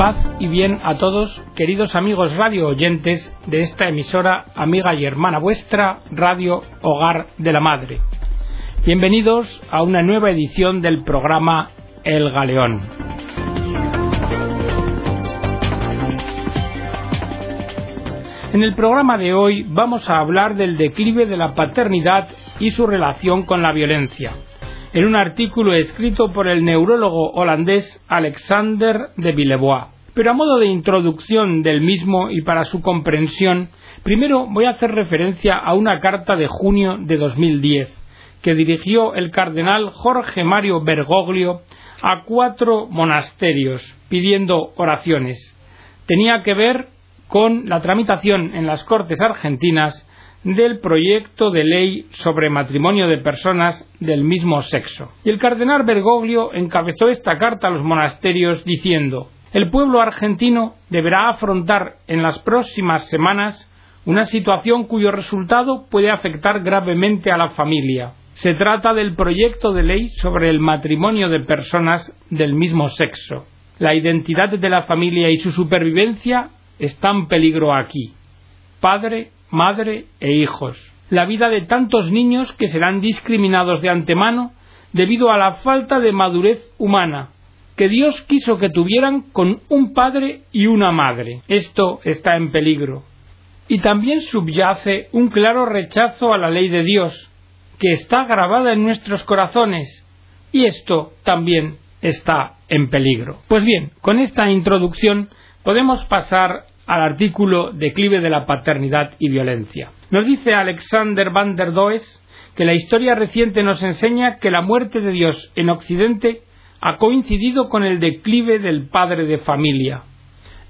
Paz y bien a todos, queridos amigos radio oyentes de esta emisora amiga y hermana vuestra, Radio Hogar de la Madre. Bienvenidos a una nueva edición del programa El Galeón. En el programa de hoy vamos a hablar del declive de la paternidad y su relación con la violencia en un artículo escrito por el neurólogo holandés Alexander de Villebois. Pero a modo de introducción del mismo y para su comprensión, primero voy a hacer referencia a una carta de junio de 2010 que dirigió el cardenal Jorge Mario Bergoglio a cuatro monasterios pidiendo oraciones. Tenía que ver con la tramitación en las Cortes argentinas del proyecto de ley sobre matrimonio de personas del mismo sexo. Y el cardenal Bergoglio encabezó esta carta a los monasterios diciendo el pueblo argentino deberá afrontar en las próximas semanas una situación cuyo resultado puede afectar gravemente a la familia. Se trata del proyecto de ley sobre el matrimonio de personas del mismo sexo. La identidad de la familia y su supervivencia están en peligro aquí. Padre, madre e hijos. La vida de tantos niños que serán discriminados de antemano debido a la falta de madurez humana que Dios quiso que tuvieran con un padre y una madre. Esto está en peligro. Y también subyace un claro rechazo a la ley de Dios, que está grabada en nuestros corazones, y esto también está en peligro. Pues bien, con esta introducción podemos pasar al artículo Declive de la paternidad y violencia. Nos dice Alexander van der Does que la historia reciente nos enseña que la muerte de Dios en Occidente ha coincidido con el declive del padre de familia.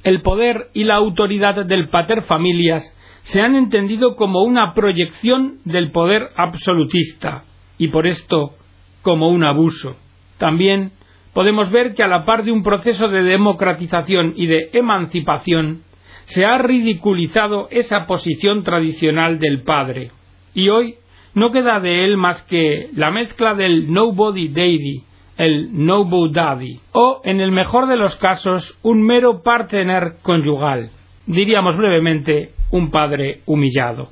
El poder y la autoridad del pater familias se han entendido como una proyección del poder absolutista y por esto como un abuso. También podemos ver que a la par de un proceso de democratización y de emancipación, se ha ridiculizado esa posición tradicional del padre, y hoy no queda de él más que la mezcla del nobody daddy, el noble daddy, o en el mejor de los casos un mero partner conyugal, diríamos brevemente un padre humillado.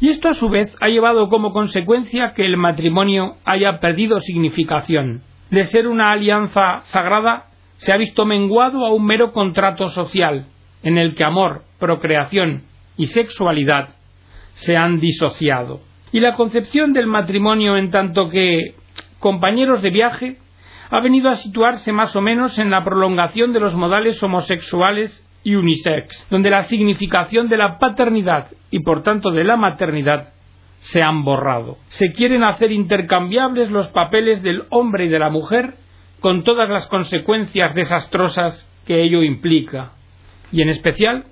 Y esto a su vez ha llevado como consecuencia que el matrimonio haya perdido significación. De ser una alianza sagrada, se ha visto menguado a un mero contrato social, en el que amor, procreación y sexualidad se han disociado. Y la concepción del matrimonio en tanto que compañeros de viaje ha venido a situarse más o menos en la prolongación de los modales homosexuales y unisex, donde la significación de la paternidad y por tanto de la maternidad se han borrado. Se quieren hacer intercambiables los papeles del hombre y de la mujer con todas las consecuencias desastrosas que ello implica y en especial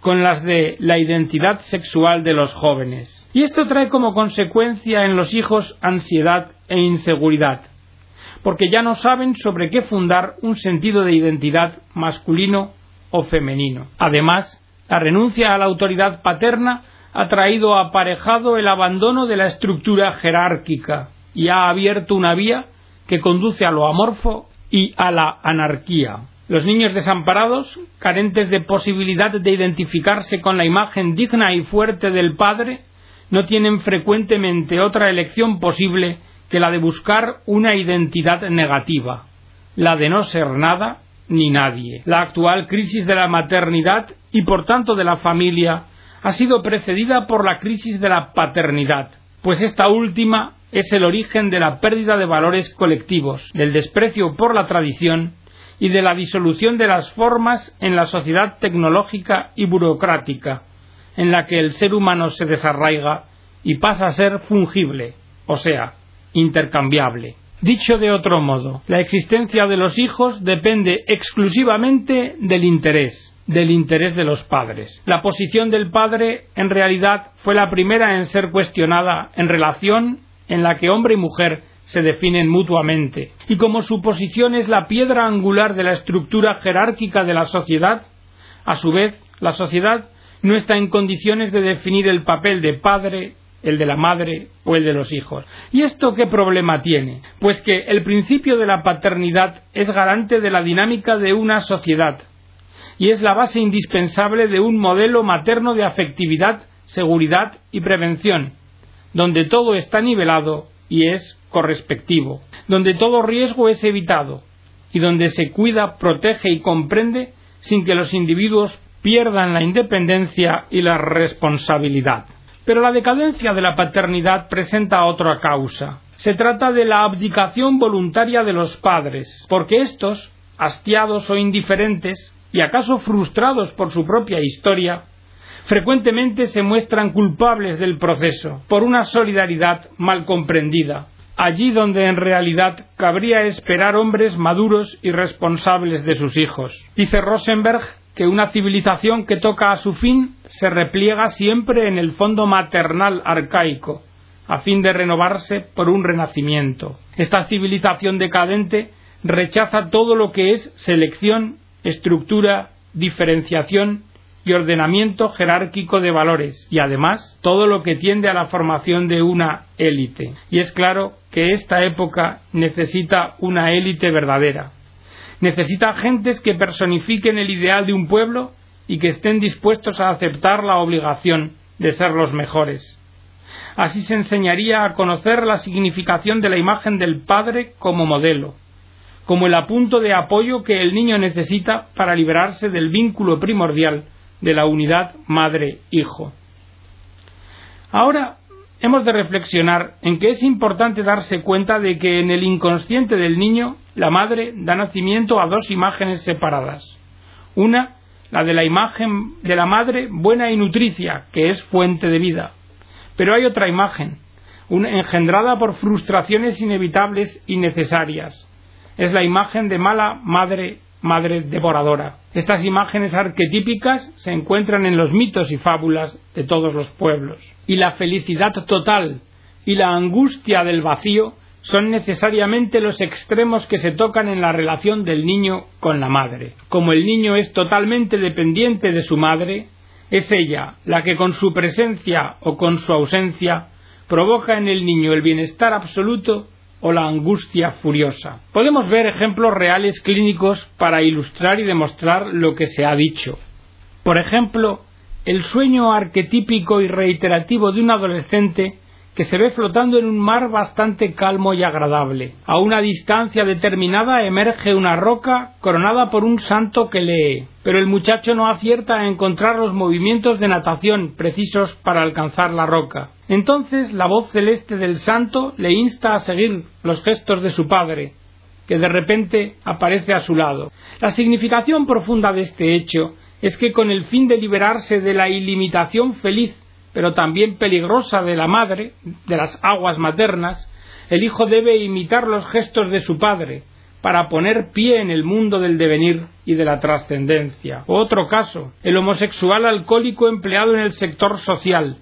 con las de la identidad sexual de los jóvenes. Y esto trae como consecuencia en los hijos ansiedad e inseguridad, porque ya no saben sobre qué fundar un sentido de identidad masculino o femenino. Además, la renuncia a la autoridad paterna ha traído aparejado el abandono de la estructura jerárquica y ha abierto una vía que conduce a lo amorfo y a la anarquía. Los niños desamparados, carentes de posibilidad de identificarse con la imagen digna y fuerte del padre, no tienen frecuentemente otra elección posible que la de buscar una identidad negativa, la de no ser nada ni nadie. La actual crisis de la maternidad y por tanto de la familia ha sido precedida por la crisis de la paternidad, pues esta última es el origen de la pérdida de valores colectivos, del desprecio por la tradición y de la disolución de las formas en la sociedad tecnológica y burocrática, en la que el ser humano se desarraiga y pasa a ser fungible, o sea, intercambiable. Dicho de otro modo, la existencia de los hijos depende exclusivamente del interés, del interés de los padres. La posición del padre en realidad fue la primera en ser cuestionada en relación en la que hombre y mujer se definen mutuamente, y como su posición es la piedra angular de la estructura jerárquica de la sociedad, a su vez, la sociedad no está en condiciones de definir el papel de padre, el de la madre o el de los hijos. ¿Y esto qué problema tiene? Pues que el principio de la paternidad es garante de la dinámica de una sociedad, y es la base indispensable de un modelo materno de afectividad, seguridad y prevención, donde todo está nivelado y es correspectivo, donde todo riesgo es evitado y donde se cuida, protege y comprende sin que los individuos pierdan la independencia y la responsabilidad. Pero la decadencia de la paternidad presenta otra causa. Se trata de la abdicación voluntaria de los padres, porque estos, hastiados o indiferentes, y acaso frustrados por su propia historia, frecuentemente se muestran culpables del proceso por una solidaridad mal comprendida, allí donde en realidad cabría esperar hombres maduros y responsables de sus hijos. Dice Rosenberg que una civilización que toca a su fin se repliega siempre en el fondo maternal arcaico, a fin de renovarse por un renacimiento. Esta civilización decadente rechaza todo lo que es selección, estructura, diferenciación y ordenamiento jerárquico de valores y además todo lo que tiende a la formación de una élite. Y es claro que esta época necesita una élite verdadera, Necesita gentes que personifiquen el ideal de un pueblo y que estén dispuestos a aceptar la obligación de ser los mejores. Así se enseñaría a conocer la significación de la imagen del padre como modelo, como el apunto de apoyo que el niño necesita para liberarse del vínculo primordial de la unidad madre-hijo. Ahora hemos de reflexionar en que es importante darse cuenta de que en el inconsciente del niño la madre da nacimiento a dos imágenes separadas. Una, la de la imagen de la madre buena y nutricia, que es fuente de vida. Pero hay otra imagen, engendrada por frustraciones inevitables y necesarias. Es la imagen de mala madre madre devoradora. Estas imágenes arquetípicas se encuentran en los mitos y fábulas de todos los pueblos. Y la felicidad total y la angustia del vacío son necesariamente los extremos que se tocan en la relación del niño con la madre. Como el niño es totalmente dependiente de su madre, es ella la que con su presencia o con su ausencia provoca en el niño el bienestar absoluto o la angustia furiosa. Podemos ver ejemplos reales clínicos para ilustrar y demostrar lo que se ha dicho. Por ejemplo, el sueño arquetípico y reiterativo de un adolescente que se ve flotando en un mar bastante calmo y agradable. A una distancia determinada emerge una roca coronada por un santo que lee, pero el muchacho no acierta a encontrar los movimientos de natación precisos para alcanzar la roca. Entonces la voz celeste del santo le insta a seguir los gestos de su padre, que de repente aparece a su lado. La significación profunda de este hecho es que con el fin de liberarse de la ilimitación feliz pero también peligrosa de la madre, de las aguas maternas, el hijo debe imitar los gestos de su padre para poner pie en el mundo del devenir y de la trascendencia. Otro caso, el homosexual alcohólico empleado en el sector social,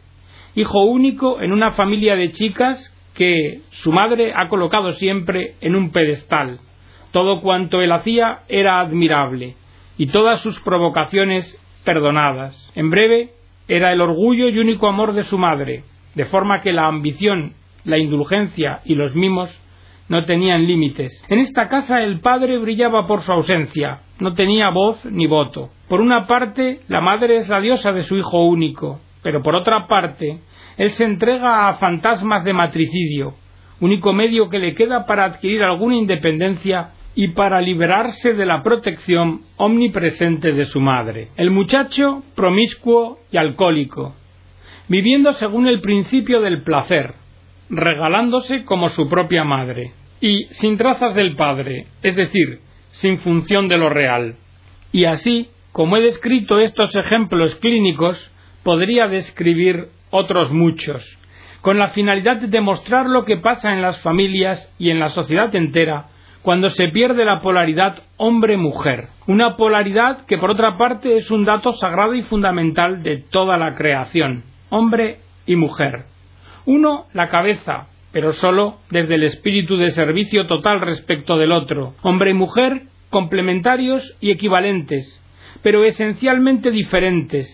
hijo único en una familia de chicas que su madre ha colocado siempre en un pedestal. Todo cuanto él hacía era admirable y todas sus provocaciones perdonadas. En breve, era el orgullo y único amor de su madre, de forma que la ambición, la indulgencia y los mimos no tenían límites. En esta casa el padre brillaba por su ausencia, no tenía voz ni voto. Por una parte, la madre es la diosa de su hijo único, pero por otra parte, él se entrega a fantasmas de matricidio, único medio que le queda para adquirir alguna independencia y para liberarse de la protección omnipresente de su madre. El muchacho promiscuo y alcohólico, viviendo según el principio del placer, regalándose como su propia madre, y sin trazas del padre, es decir, sin función de lo real. Y así, como he descrito estos ejemplos clínicos, podría describir otros muchos, con la finalidad de demostrar lo que pasa en las familias y en la sociedad entera cuando se pierde la polaridad hombre-mujer. Una polaridad que por otra parte es un dato sagrado y fundamental de toda la creación, hombre y mujer. Uno, la cabeza, pero sólo desde el espíritu de servicio total respecto del otro. Hombre y mujer complementarios y equivalentes, pero esencialmente diferentes,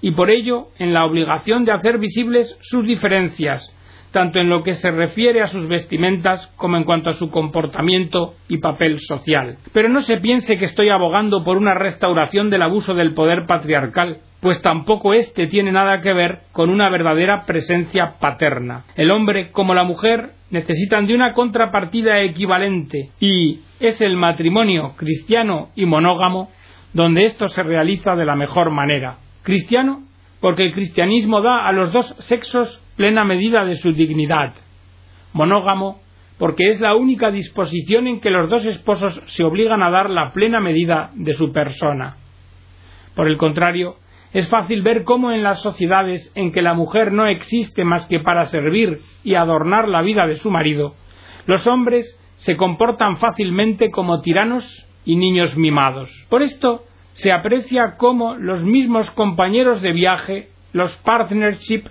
y por ello en la obligación de hacer visibles sus diferencias, tanto en lo que se refiere a sus vestimentas como en cuanto a su comportamiento y papel social. Pero no se piense que estoy abogando por una restauración del abuso del poder patriarcal, pues tampoco éste tiene nada que ver con una verdadera presencia paterna. El hombre como la mujer necesitan de una contrapartida equivalente y es el matrimonio cristiano y monógamo donde esto se realiza de la mejor manera. Cristiano porque el cristianismo da a los dos sexos plena medida de su dignidad. Monógamo, porque es la única disposición en que los dos esposos se obligan a dar la plena medida de su persona. Por el contrario, es fácil ver cómo en las sociedades en que la mujer no existe más que para servir y adornar la vida de su marido, los hombres se comportan fácilmente como tiranos y niños mimados. Por esto, se aprecia cómo los mismos compañeros de viaje, los partnership,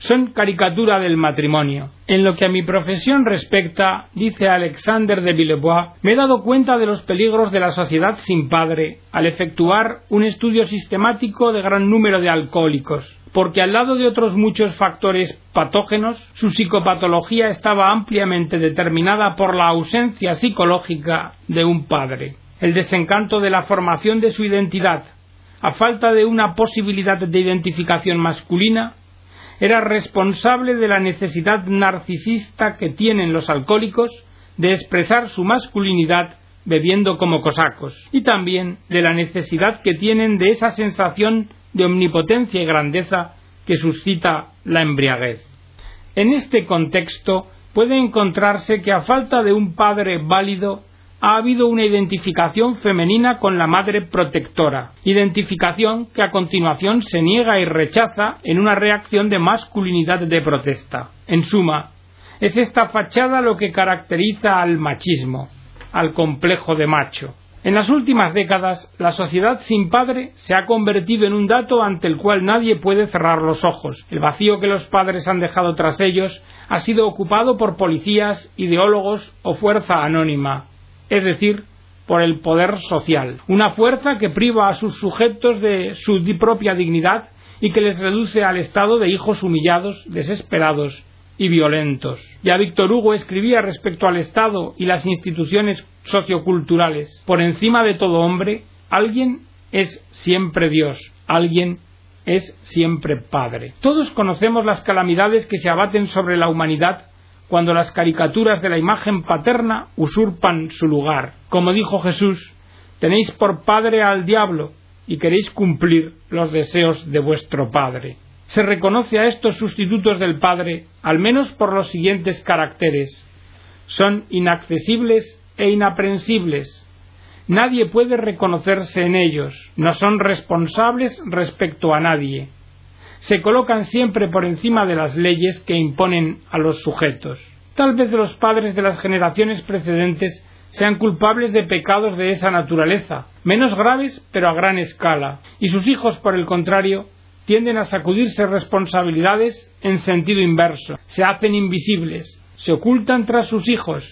son caricatura del matrimonio. En lo que a mi profesión respecta, dice Alexander de Villebois, me he dado cuenta de los peligros de la sociedad sin padre al efectuar un estudio sistemático de gran número de alcohólicos, porque al lado de otros muchos factores patógenos, su psicopatología estaba ampliamente determinada por la ausencia psicológica de un padre el desencanto de la formación de su identidad, a falta de una posibilidad de identificación masculina, era responsable de la necesidad narcisista que tienen los alcohólicos de expresar su masculinidad bebiendo como cosacos, y también de la necesidad que tienen de esa sensación de omnipotencia y grandeza que suscita la embriaguez. En este contexto puede encontrarse que a falta de un padre válido ha habido una identificación femenina con la madre protectora, identificación que a continuación se niega y rechaza en una reacción de masculinidad de protesta. En suma, es esta fachada lo que caracteriza al machismo, al complejo de macho. En las últimas décadas, la sociedad sin padre se ha convertido en un dato ante el cual nadie puede cerrar los ojos. El vacío que los padres han dejado tras ellos ha sido ocupado por policías, ideólogos o fuerza anónima, es decir, por el poder social, una fuerza que priva a sus sujetos de su propia dignidad y que les reduce al estado de hijos humillados, desesperados y violentos. Ya Víctor Hugo escribía respecto al Estado y las instituciones socioculturales, por encima de todo hombre, alguien es siempre Dios, alguien es siempre Padre. Todos conocemos las calamidades que se abaten sobre la humanidad cuando las caricaturas de la imagen paterna usurpan su lugar. Como dijo Jesús, tenéis por padre al diablo y queréis cumplir los deseos de vuestro padre. Se reconoce a estos sustitutos del padre al menos por los siguientes caracteres. Son inaccesibles e inaprensibles. Nadie puede reconocerse en ellos. No son responsables respecto a nadie se colocan siempre por encima de las leyes que imponen a los sujetos. Tal vez los padres de las generaciones precedentes sean culpables de pecados de esa naturaleza, menos graves pero a gran escala, y sus hijos, por el contrario, tienden a sacudirse responsabilidades en sentido inverso, se hacen invisibles, se ocultan tras sus hijos,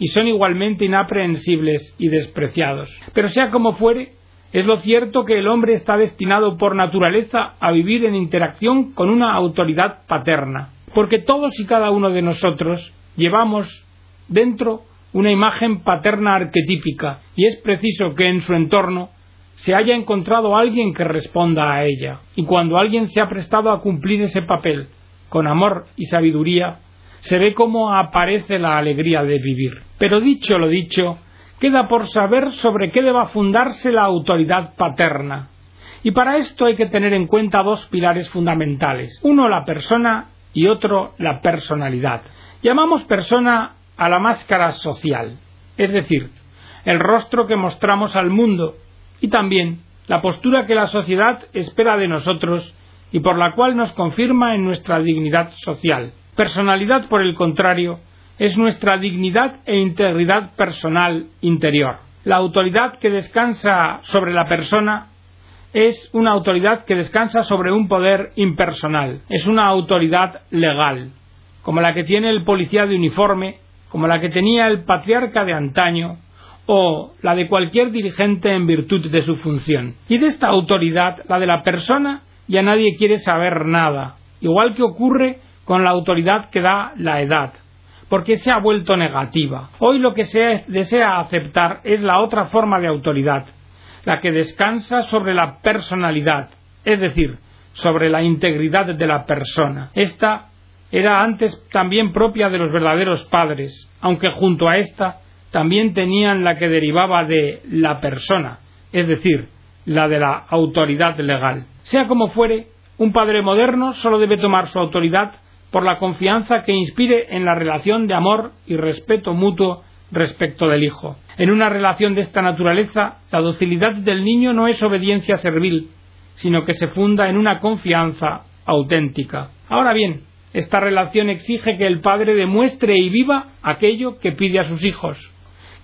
y son igualmente inaprehensibles y despreciados. Pero sea como fuere, es lo cierto que el hombre está destinado por naturaleza a vivir en interacción con una autoridad paterna, porque todos y cada uno de nosotros llevamos dentro una imagen paterna arquetípica y es preciso que en su entorno se haya encontrado alguien que responda a ella. Y cuando alguien se ha prestado a cumplir ese papel con amor y sabiduría, se ve cómo aparece la alegría de vivir. Pero dicho lo dicho, queda por saber sobre qué deba fundarse la autoridad paterna. Y para esto hay que tener en cuenta dos pilares fundamentales, uno la persona y otro la personalidad. Llamamos persona a la máscara social, es decir, el rostro que mostramos al mundo y también la postura que la sociedad espera de nosotros y por la cual nos confirma en nuestra dignidad social. Personalidad, por el contrario, es nuestra dignidad e integridad personal interior. La autoridad que descansa sobre la persona es una autoridad que descansa sobre un poder impersonal, es una autoridad legal, como la que tiene el policía de uniforme, como la que tenía el patriarca de antaño, o la de cualquier dirigente en virtud de su función. Y de esta autoridad, la de la persona, ya nadie quiere saber nada, igual que ocurre con la autoridad que da la edad, porque se ha vuelto negativa. Hoy lo que se desea aceptar es la otra forma de autoridad, la que descansa sobre la personalidad, es decir, sobre la integridad de la persona. Esta era antes también propia de los verdaderos padres, aunque junto a esta también tenían la que derivaba de la persona, es decir, la de la autoridad legal. Sea como fuere, un padre moderno solo debe tomar su autoridad por la confianza que inspire en la relación de amor y respeto mutuo respecto del hijo. En una relación de esta naturaleza, la docilidad del niño no es obediencia servil, sino que se funda en una confianza auténtica. Ahora bien, esta relación exige que el padre demuestre y viva aquello que pide a sus hijos,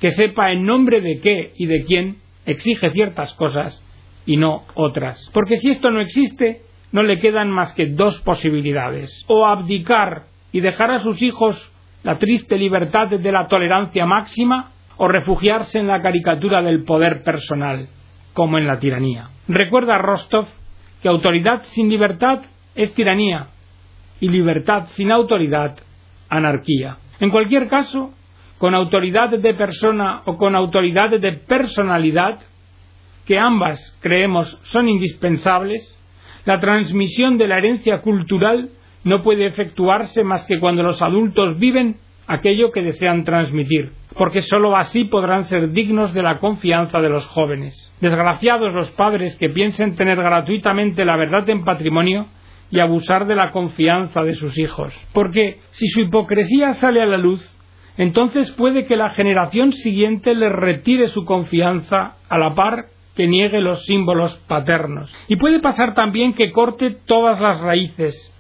que sepa en nombre de qué y de quién exige ciertas cosas y no otras. Porque si esto no existe, no le quedan más que dos posibilidades. O abdicar y dejar a sus hijos la triste libertad de la tolerancia máxima, o refugiarse en la caricatura del poder personal, como en la tiranía. Recuerda Rostov que autoridad sin libertad es tiranía y libertad sin autoridad anarquía. En cualquier caso, con autoridad de persona o con autoridad de personalidad, que ambas creemos son indispensables, la transmisión de la herencia cultural no puede efectuarse más que cuando los adultos viven aquello que desean transmitir, porque sólo así podrán ser dignos de la confianza de los jóvenes. Desgraciados los padres que piensen tener gratuitamente la verdad en patrimonio y abusar de la confianza de sus hijos, porque si su hipocresía sale a la luz, entonces puede que la generación siguiente les retire su confianza a la par que niegue los símbolos paternos. Y puede pasar también que corte todas las raíces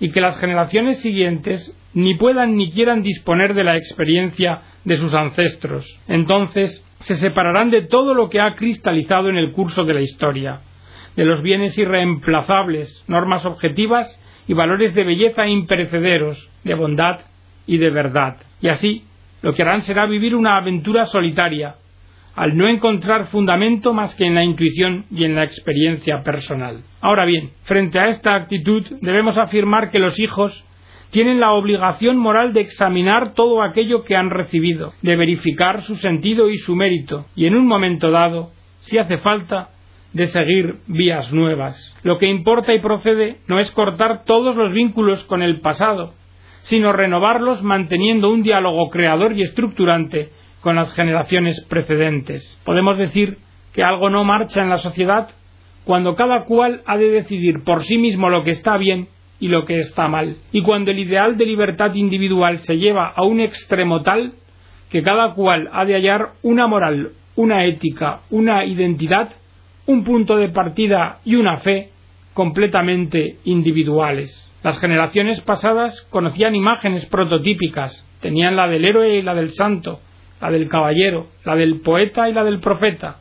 y que las generaciones siguientes ni puedan ni quieran disponer de la experiencia de sus ancestros. Entonces se separarán de todo lo que ha cristalizado en el curso de la historia, de los bienes irreemplazables, normas objetivas y valores de belleza imperecederos, de bondad y de verdad. Y así, lo que harán será vivir una aventura solitaria, al no encontrar fundamento más que en la intuición y en la experiencia personal. Ahora bien, frente a esta actitud debemos afirmar que los hijos tienen la obligación moral de examinar todo aquello que han recibido, de verificar su sentido y su mérito, y en un momento dado, si hace falta, de seguir vías nuevas. Lo que importa y procede no es cortar todos los vínculos con el pasado, sino renovarlos manteniendo un diálogo creador y estructurante con las generaciones precedentes. Podemos decir que algo no marcha en la sociedad cuando cada cual ha de decidir por sí mismo lo que está bien y lo que está mal, y cuando el ideal de libertad individual se lleva a un extremo tal que cada cual ha de hallar una moral, una ética, una identidad, un punto de partida y una fe completamente individuales. Las generaciones pasadas conocían imágenes prototípicas, tenían la del héroe y la del santo, la del caballero, la del poeta y la del profeta.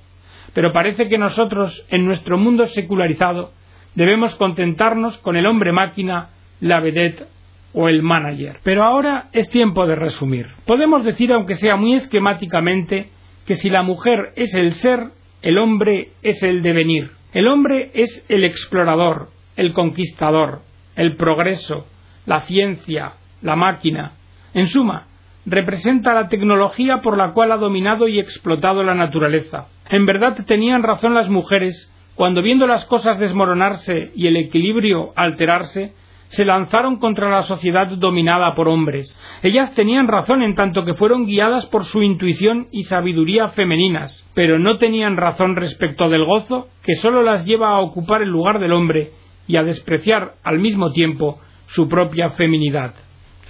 Pero parece que nosotros, en nuestro mundo secularizado, debemos contentarnos con el hombre máquina, la vedette o el manager. Pero ahora es tiempo de resumir. Podemos decir, aunque sea muy esquemáticamente, que si la mujer es el ser, el hombre es el devenir. El hombre es el explorador, el conquistador, el progreso, la ciencia, la máquina. En suma, representa la tecnología por la cual ha dominado y explotado la naturaleza. En verdad tenían razón las mujeres cuando viendo las cosas desmoronarse y el equilibrio alterarse, se lanzaron contra la sociedad dominada por hombres. Ellas tenían razón en tanto que fueron guiadas por su intuición y sabiduría femeninas, pero no tenían razón respecto del gozo que sólo las lleva a ocupar el lugar del hombre y a despreciar al mismo tiempo su propia feminidad.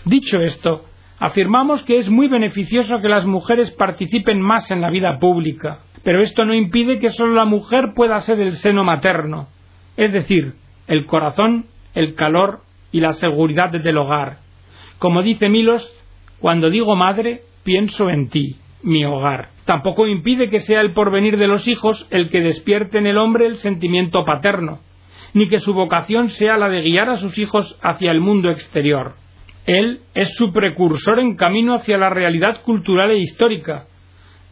Dicho esto, Afirmamos que es muy beneficioso que las mujeres participen más en la vida pública, pero esto no impide que solo la mujer pueda ser el seno materno, es decir, el corazón, el calor y la seguridad del hogar. Como dice Milos, cuando digo madre, pienso en ti, mi hogar. Tampoco impide que sea el porvenir de los hijos el que despierte en el hombre el sentimiento paterno, ni que su vocación sea la de guiar a sus hijos hacia el mundo exterior. Él es su precursor en camino hacia la realidad cultural e histórica,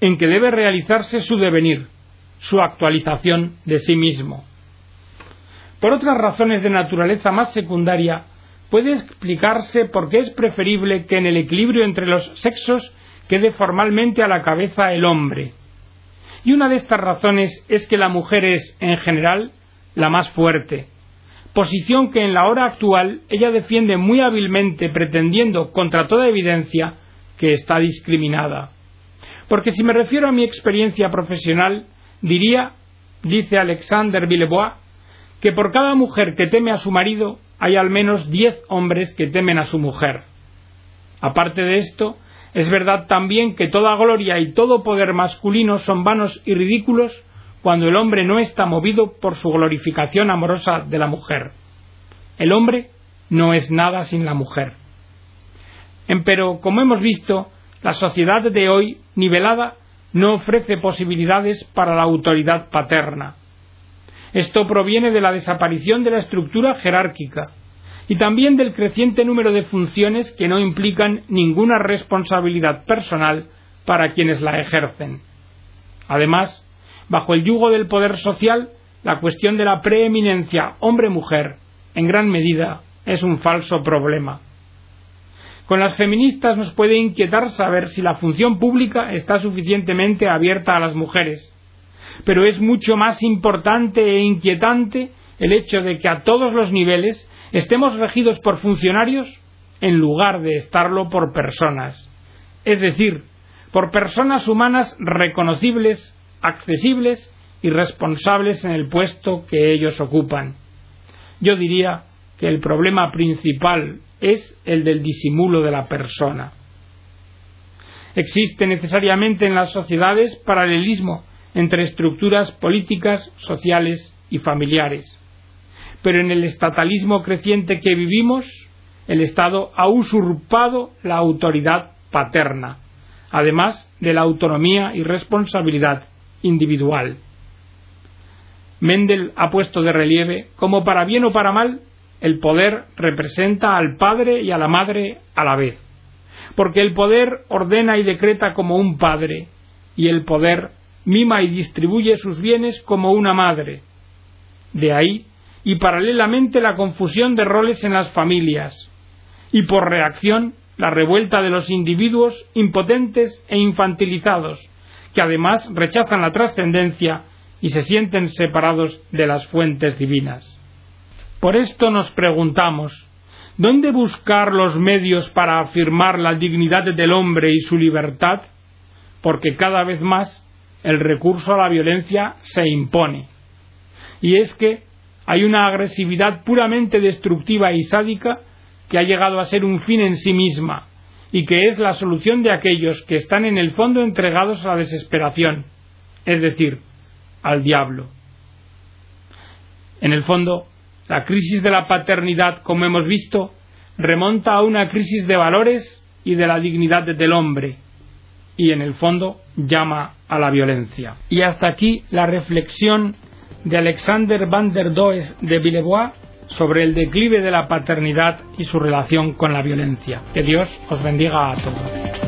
en que debe realizarse su devenir, su actualización de sí mismo. Por otras razones de naturaleza más secundaria, puede explicarse por qué es preferible que en el equilibrio entre los sexos quede formalmente a la cabeza el hombre. Y una de estas razones es que la mujer es, en general, la más fuerte, posición que en la hora actual ella defiende muy hábilmente pretendiendo, contra toda evidencia, que está discriminada. Porque si me refiero a mi experiencia profesional, diría, dice Alexander Villebois, que por cada mujer que teme a su marido hay al menos diez hombres que temen a su mujer. Aparte de esto, es verdad también que toda gloria y todo poder masculino son vanos y ridículos cuando el hombre no está movido por su glorificación amorosa de la mujer. El hombre no es nada sin la mujer. Pero, como hemos visto, la sociedad de hoy, nivelada, no ofrece posibilidades para la autoridad paterna. Esto proviene de la desaparición de la estructura jerárquica y también del creciente número de funciones que no implican ninguna responsabilidad personal para quienes la ejercen. Además, bajo el yugo del poder social, la cuestión de la preeminencia hombre-mujer, en gran medida, es un falso problema. Con las feministas nos puede inquietar saber si la función pública está suficientemente abierta a las mujeres, pero es mucho más importante e inquietante el hecho de que a todos los niveles estemos regidos por funcionarios en lugar de estarlo por personas, es decir, por personas humanas reconocibles, accesibles y responsables en el puesto que ellos ocupan. Yo diría que el problema principal es el del disimulo de la persona. Existe necesariamente en las sociedades paralelismo entre estructuras políticas, sociales y familiares. Pero en el estatalismo creciente que vivimos, el Estado ha usurpado la autoridad paterna, además de la autonomía y responsabilidad individual. Mendel ha puesto de relieve cómo para bien o para mal el poder representa al padre y a la madre a la vez, porque el poder ordena y decreta como un padre, y el poder mima y distribuye sus bienes como una madre. De ahí, y paralelamente la confusión de roles en las familias, y por reacción la revuelta de los individuos impotentes e infantilizados, que además rechazan la trascendencia y se sienten separados de las fuentes divinas. Por esto nos preguntamos, ¿dónde buscar los medios para afirmar la dignidad del hombre y su libertad? Porque cada vez más el recurso a la violencia se impone. Y es que hay una agresividad puramente destructiva y sádica que ha llegado a ser un fin en sí misma y que es la solución de aquellos que están en el fondo entregados a la desesperación, es decir, al diablo. En el fondo, la crisis de la paternidad, como hemos visto, remonta a una crisis de valores y de la dignidad del hombre, y en el fondo llama a la violencia. Y hasta aquí la reflexión de Alexander van der Does de Villebois sobre el declive de la paternidad y su relación con la violencia. Que Dios os bendiga a todos.